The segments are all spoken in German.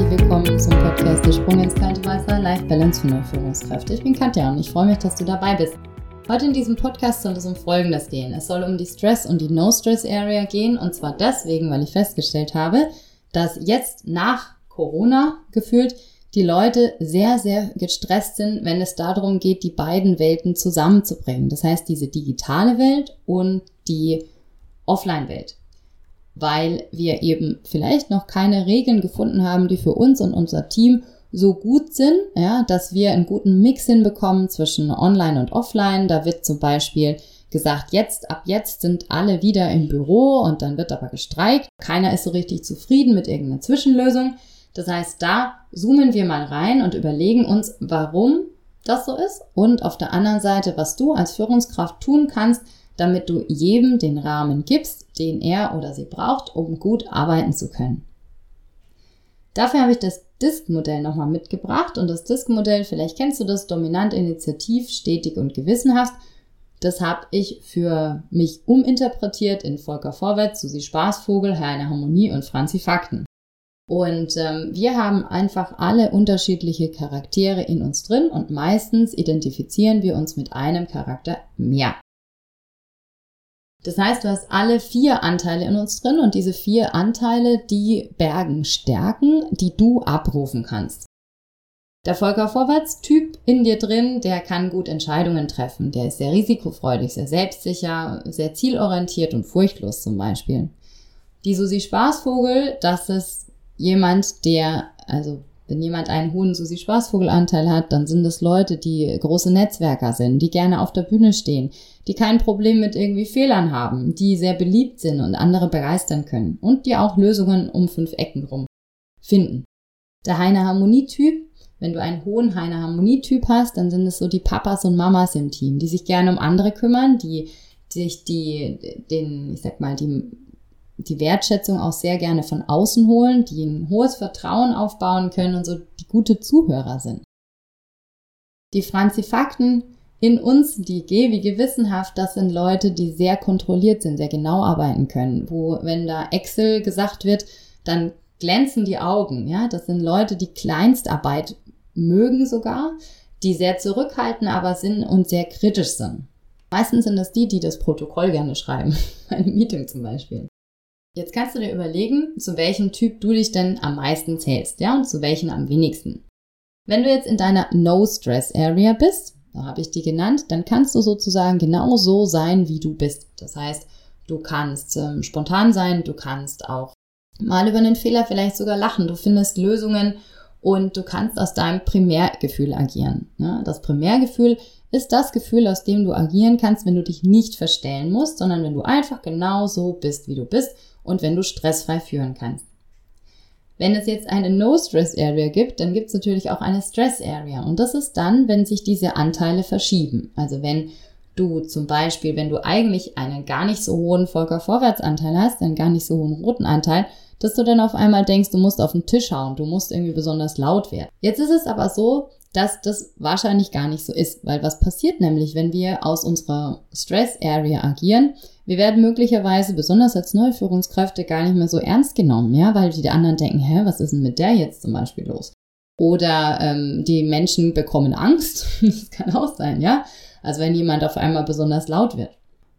herzlich willkommen zum Podcast Der Sprung ins kalte Wasser Life Balance für neue Führungskräfte. Ich bin Katja und ich freue mich, dass du dabei bist. Heute in diesem Podcast soll es um Folgendes gehen. Es soll um die Stress- und die No-Stress-Area gehen und zwar deswegen, weil ich festgestellt habe, dass jetzt nach Corona gefühlt die Leute sehr, sehr gestresst sind, wenn es darum geht, die beiden Welten zusammenzubringen. Das heißt, diese digitale Welt und die Offline-Welt weil wir eben vielleicht noch keine Regeln gefunden haben, die für uns und unser Team so gut sind, ja, dass wir einen guten Mix hinbekommen zwischen Online und Offline. Da wird zum Beispiel gesagt, jetzt, ab jetzt sind alle wieder im Büro und dann wird aber gestreikt. Keiner ist so richtig zufrieden mit irgendeiner Zwischenlösung. Das heißt, da zoomen wir mal rein und überlegen uns, warum das so ist und auf der anderen Seite, was du als Führungskraft tun kannst, damit du jedem den Rahmen gibst, den er oder sie braucht, um gut arbeiten zu können. Dafür habe ich das Disk-Modell nochmal mitgebracht und das Disk-Modell, vielleicht kennst du das, dominant, initiativ, stetig und gewissenhaft. Das habe ich für mich uminterpretiert in Volker Vorwärts, Susi Spaßvogel, Heine Harmonie und Franzi Fakten. Und ähm, wir haben einfach alle unterschiedliche Charaktere in uns drin und meistens identifizieren wir uns mit einem Charakter mehr. Das heißt, du hast alle vier Anteile in uns drin und diese vier Anteile, die bergen Stärken, die du abrufen kannst. Der Volker Vorwärts-Typ in dir drin, der kann gut Entscheidungen treffen. Der ist sehr risikofreudig, sehr selbstsicher, sehr zielorientiert und furchtlos zum Beispiel. Die Susi Spaßvogel, das ist jemand, der, also wenn jemand einen hohen Susi-Spaßvogelanteil hat, dann sind es Leute, die große Netzwerker sind, die gerne auf der Bühne stehen, die kein Problem mit irgendwie Fehlern haben, die sehr beliebt sind und andere begeistern können und die auch Lösungen um fünf Ecken rum finden. Der Heine Harmonie-Typ, wenn du einen hohen Heine Harmonie-Typ hast, dann sind es so die Papas und Mamas im Team, die sich gerne um andere kümmern, die sich die, den, ich sag mal, die die Wertschätzung auch sehr gerne von außen holen, die ein hohes Vertrauen aufbauen können und so die gute Zuhörer sind. Die Franzifakten in uns, die G wie gewissenhaft, das sind Leute, die sehr kontrolliert sind, sehr genau arbeiten können, wo, wenn da Excel gesagt wird, dann glänzen die Augen, ja, das sind Leute, die Kleinstarbeit mögen sogar, die sehr zurückhaltend aber sind und sehr kritisch sind. Meistens sind das die, die das Protokoll gerne schreiben, ein Meeting zum Beispiel. Jetzt kannst du dir überlegen, zu welchem Typ du dich denn am meisten zählst, ja, und zu welchen am wenigsten. Wenn du jetzt in deiner No-Stress-Area bist, da habe ich die genannt, dann kannst du sozusagen genau so sein, wie du bist. Das heißt, du kannst ähm, spontan sein, du kannst auch mal über einen Fehler vielleicht sogar lachen, du findest Lösungen und du kannst aus deinem Primärgefühl agieren. Ne? Das Primärgefühl ist das Gefühl, aus dem du agieren kannst, wenn du dich nicht verstellen musst, sondern wenn du einfach genau so bist, wie du bist und wenn du stressfrei führen kannst. Wenn es jetzt eine No-Stress-Area gibt, dann gibt es natürlich auch eine Stress-Area. Und das ist dann, wenn sich diese Anteile verschieben. Also wenn du zum Beispiel, wenn du eigentlich einen gar nicht so hohen Volker-Vorwärtsanteil hast, einen gar nicht so hohen roten Anteil, dass du dann auf einmal denkst, du musst auf den Tisch hauen, du musst irgendwie besonders laut werden. Jetzt ist es aber so, dass das wahrscheinlich gar nicht so ist, weil was passiert nämlich, wenn wir aus unserer Stress-Area agieren? Wir werden möglicherweise, besonders als neue Führungskräfte, gar nicht mehr so ernst genommen, ja, weil die anderen denken, hä, was ist denn mit der jetzt zum Beispiel los? Oder ähm, die Menschen bekommen Angst, das kann auch sein, ja. Also wenn jemand auf einmal besonders laut wird.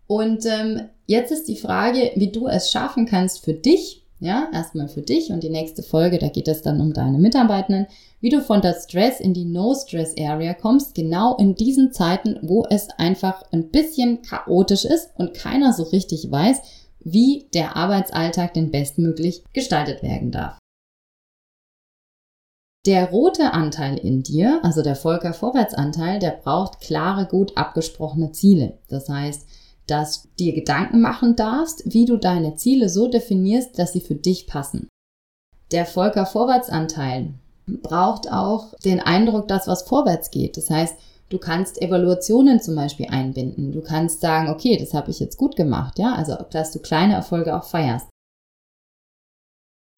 Und ähm, jetzt ist die Frage, wie du es schaffen kannst für dich, ja, erstmal für dich und die nächste Folge, da geht es dann um deine Mitarbeitenden, wie du von der Stress in die No-Stress-Area kommst, genau in diesen Zeiten, wo es einfach ein bisschen chaotisch ist und keiner so richtig weiß, wie der Arbeitsalltag denn bestmöglich gestaltet werden darf. Der rote Anteil in dir, also der Volker Vorwärtsanteil, der braucht klare, gut abgesprochene Ziele. Das heißt, dass du dir Gedanken machen darfst, wie du deine Ziele so definierst, dass sie für dich passen. Der Volker Vorwärtsanteil braucht auch den Eindruck, dass was vorwärts geht. Das heißt, du kannst Evaluationen zum Beispiel einbinden. Du kannst sagen, okay, das habe ich jetzt gut gemacht, ja, also dass du kleine Erfolge auch feierst.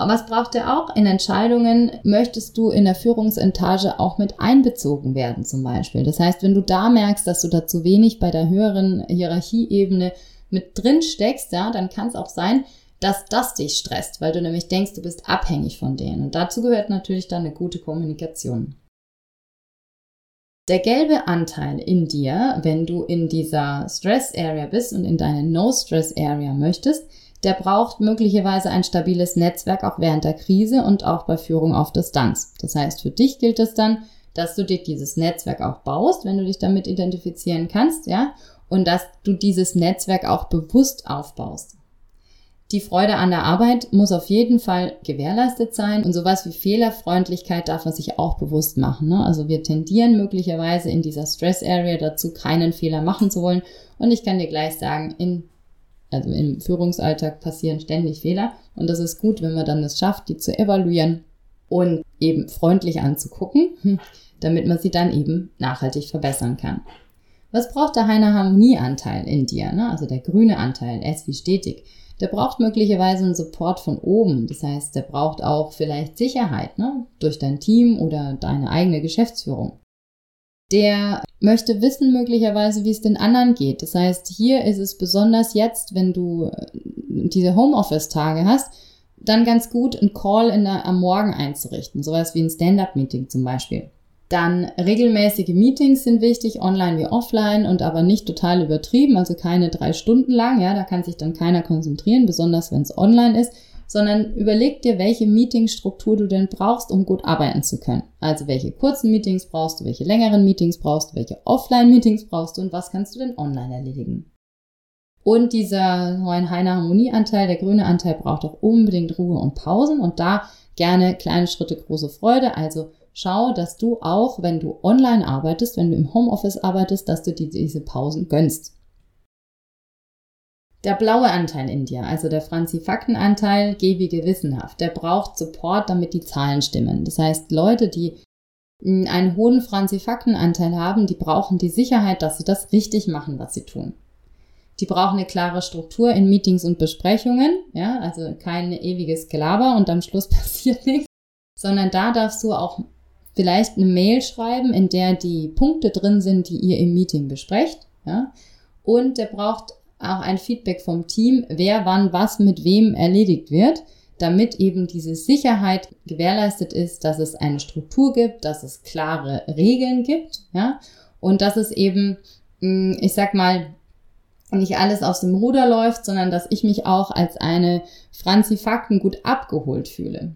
Aber was braucht er auch? In Entscheidungen möchtest du in der Führungsetage auch mit einbezogen werden zum Beispiel. Das heißt, wenn du da merkst, dass du da zu wenig bei der höheren Hierarchieebene mit drin steckst, ja, dann kann es auch sein, dass das dich stresst, weil du nämlich denkst, du bist abhängig von denen. Und dazu gehört natürlich dann eine gute Kommunikation. Der gelbe Anteil in dir, wenn du in dieser Stress Area bist und in deine No Stress Area möchtest, der braucht möglicherweise ein stabiles Netzwerk auch während der Krise und auch bei Führung auf Distanz. Das heißt, für dich gilt es dann, dass du dir dieses Netzwerk auch baust, wenn du dich damit identifizieren kannst, ja, und dass du dieses Netzwerk auch bewusst aufbaust. Die Freude an der Arbeit muss auf jeden Fall gewährleistet sein und sowas wie Fehlerfreundlichkeit darf man sich auch bewusst machen. Ne? Also wir tendieren möglicherweise in dieser Stress Area dazu, keinen Fehler machen zu wollen. Und ich kann dir gleich sagen, in, also im Führungsalltag passieren ständig Fehler und das ist gut, wenn man dann es schafft, die zu evaluieren und eben freundlich anzugucken, damit man sie dann eben nachhaltig verbessern kann. Was braucht der Heiner Harmonieanteil in dir? Ne? Also der grüne Anteil, S wie stetig der braucht möglicherweise einen Support von oben. Das heißt, der braucht auch vielleicht Sicherheit ne? durch dein Team oder deine eigene Geschäftsführung. Der möchte wissen möglicherweise, wie es den anderen geht. Das heißt, hier ist es besonders jetzt, wenn du äh, diese Homeoffice-Tage hast, dann ganz gut, einen Call in der, am Morgen einzurichten. Sowas wie ein Stand-up-Meeting zum Beispiel. Dann regelmäßige Meetings sind wichtig, online wie offline und aber nicht total übertrieben, also keine drei Stunden lang, ja, da kann sich dann keiner konzentrieren, besonders wenn es online ist, sondern überleg dir, welche Meetingstruktur du denn brauchst, um gut arbeiten zu können. Also welche kurzen Meetings brauchst du, welche längeren Meetings brauchst du, welche Offline-Meetings brauchst du und was kannst du denn online erledigen. Und dieser neuen Heiner Harmonieanteil, der grüne Anteil braucht auch unbedingt Ruhe und Pausen und da gerne kleine Schritte, große Freude, also schau, dass du auch, wenn du online arbeitest, wenn du im Homeoffice arbeitest, dass du dir diese Pausen gönnst. Der blaue Anteil in dir, also der Franzi-Fakten-Anteil, geh wie gewissenhaft. Der braucht Support, damit die Zahlen stimmen. Das heißt, Leute, die einen hohen Franzi-Fakten-Anteil haben, die brauchen die Sicherheit, dass sie das richtig machen, was sie tun. Die brauchen eine klare Struktur in Meetings und Besprechungen, ja, also kein ewiges Gelaber und am Schluss passiert nichts, sondern da darfst du auch vielleicht eine Mail schreiben, in der die Punkte drin sind, die ihr im Meeting besprecht. Ja? Und der braucht auch ein Feedback vom Team, wer wann was mit wem erledigt wird, damit eben diese Sicherheit gewährleistet ist, dass es eine Struktur gibt, dass es klare Regeln gibt, ja, und dass es eben, hm, ich sag mal, nicht alles aus dem Ruder läuft, sondern dass ich mich auch als eine Franzi Fakten gut abgeholt fühle.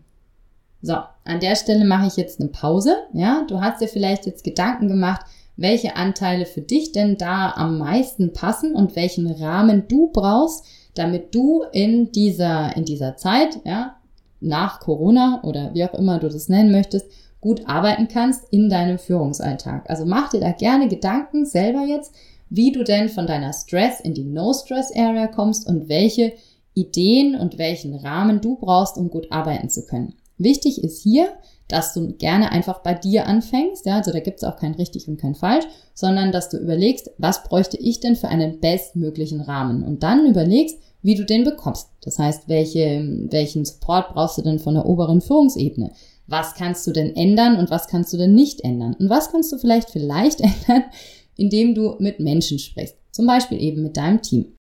So, an der Stelle mache ich jetzt eine Pause. Ja, du hast dir vielleicht jetzt Gedanken gemacht, welche Anteile für dich denn da am meisten passen und welchen Rahmen du brauchst, damit du in dieser, in dieser Zeit, ja, nach Corona oder wie auch immer du das nennen möchtest, gut arbeiten kannst in deinem Führungsalltag. Also mach dir da gerne Gedanken selber jetzt, wie du denn von deiner Stress in die No-Stress-Area kommst und welche Ideen und welchen Rahmen du brauchst, um gut arbeiten zu können. Wichtig ist hier, dass du gerne einfach bei dir anfängst, ja, also da gibt es auch kein richtig und kein falsch, sondern dass du überlegst, was bräuchte ich denn für einen bestmöglichen Rahmen und dann überlegst, wie du den bekommst. Das heißt, welche, welchen Support brauchst du denn von der oberen Führungsebene? Was kannst du denn ändern und was kannst du denn nicht ändern? Und was kannst du vielleicht vielleicht ändern, indem du mit Menschen sprichst? Zum Beispiel eben mit deinem Team.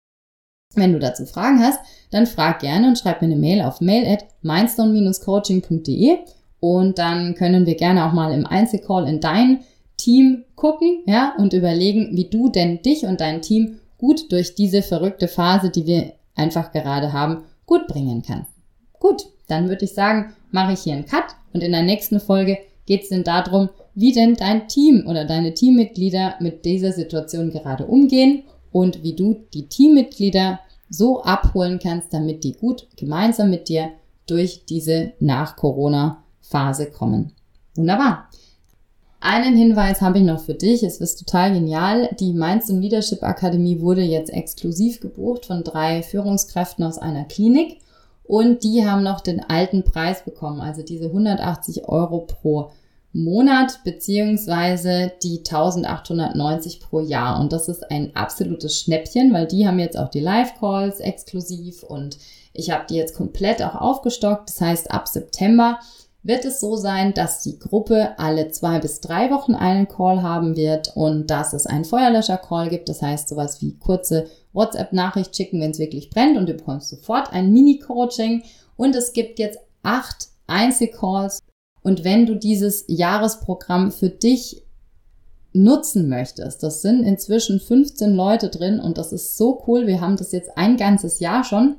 Wenn du dazu Fragen hast, dann frag gerne und schreib mir eine Mail auf mail at mindstone-coaching.de und dann können wir gerne auch mal im Einzelcall in dein Team gucken, ja, und überlegen, wie du denn dich und dein Team gut durch diese verrückte Phase, die wir einfach gerade haben, gut bringen kannst. Gut, dann würde ich sagen, mache ich hier einen Cut und in der nächsten Folge geht es denn darum, wie denn dein Team oder deine Teammitglieder mit dieser Situation gerade umgehen und wie du die Teammitglieder so abholen kannst, damit die gut gemeinsam mit dir durch diese Nach-Corona-Phase kommen. Wunderbar. Einen Hinweis habe ich noch für dich. Es ist total genial. Die Mainz Leadership Akademie wurde jetzt exklusiv gebucht von drei Führungskräften aus einer Klinik und die haben noch den alten Preis bekommen, also diese 180 Euro pro Monat beziehungsweise die 1890 pro Jahr. Und das ist ein absolutes Schnäppchen, weil die haben jetzt auch die Live-Calls exklusiv und ich habe die jetzt komplett auch aufgestockt. Das heißt, ab September wird es so sein, dass die Gruppe alle zwei bis drei Wochen einen Call haben wird und dass es einen Feuerlöscher-Call gibt. Das heißt, sowas wie kurze WhatsApp-Nachricht schicken, wenn es wirklich brennt und du bekommst sofort ein Mini-Coaching. Und es gibt jetzt acht Einzelcalls. Und wenn du dieses Jahresprogramm für dich nutzen möchtest, das sind inzwischen 15 Leute drin und das ist so cool. Wir haben das jetzt ein ganzes Jahr schon.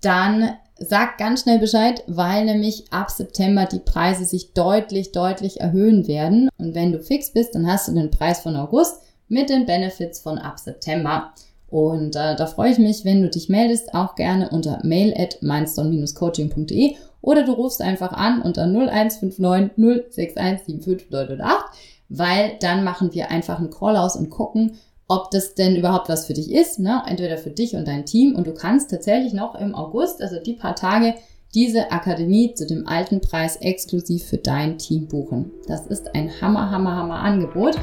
Dann sag ganz schnell Bescheid, weil nämlich ab September die Preise sich deutlich, deutlich erhöhen werden. Und wenn du fix bist, dann hast du den Preis von August mit den Benefits von ab September. Und äh, da freue ich mich, wenn du dich meldest, auch gerne unter mail at mindstone-coaching.de oder du rufst einfach an unter 0159 061 75908, weil dann machen wir einfach einen Call aus und gucken, ob das denn überhaupt was für dich ist, ne? entweder für dich und dein Team. Und du kannst tatsächlich noch im August, also die paar Tage, diese Akademie zu dem alten Preis exklusiv für dein Team buchen. Das ist ein Hammer, Hammer, Hammer Angebot.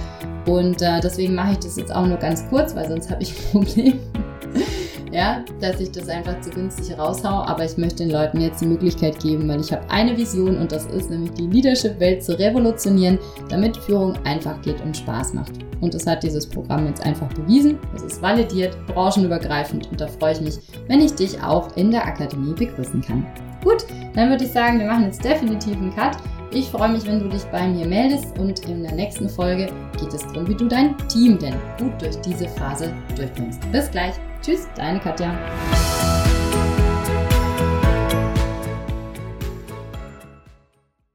Und äh, deswegen mache ich das jetzt auch nur ganz kurz, weil sonst habe ich ein Problem. Ja, dass ich das einfach zu günstig raushau. Aber ich möchte den Leuten jetzt die Möglichkeit geben, weil ich habe eine Vision und das ist nämlich die Leadership-Welt zu revolutionieren, damit Führung einfach geht und Spaß macht. Und das hat dieses Programm jetzt einfach bewiesen. Es ist validiert, branchenübergreifend und da freue ich mich, wenn ich dich auch in der Akademie begrüßen kann. Gut, dann würde ich sagen, wir machen jetzt definitiv einen Cut. Ich freue mich, wenn du dich bei mir meldest und in der nächsten Folge geht es darum, wie du dein Team denn gut durch diese Phase durchbringst. Bis gleich. Tschüss, deine Katja.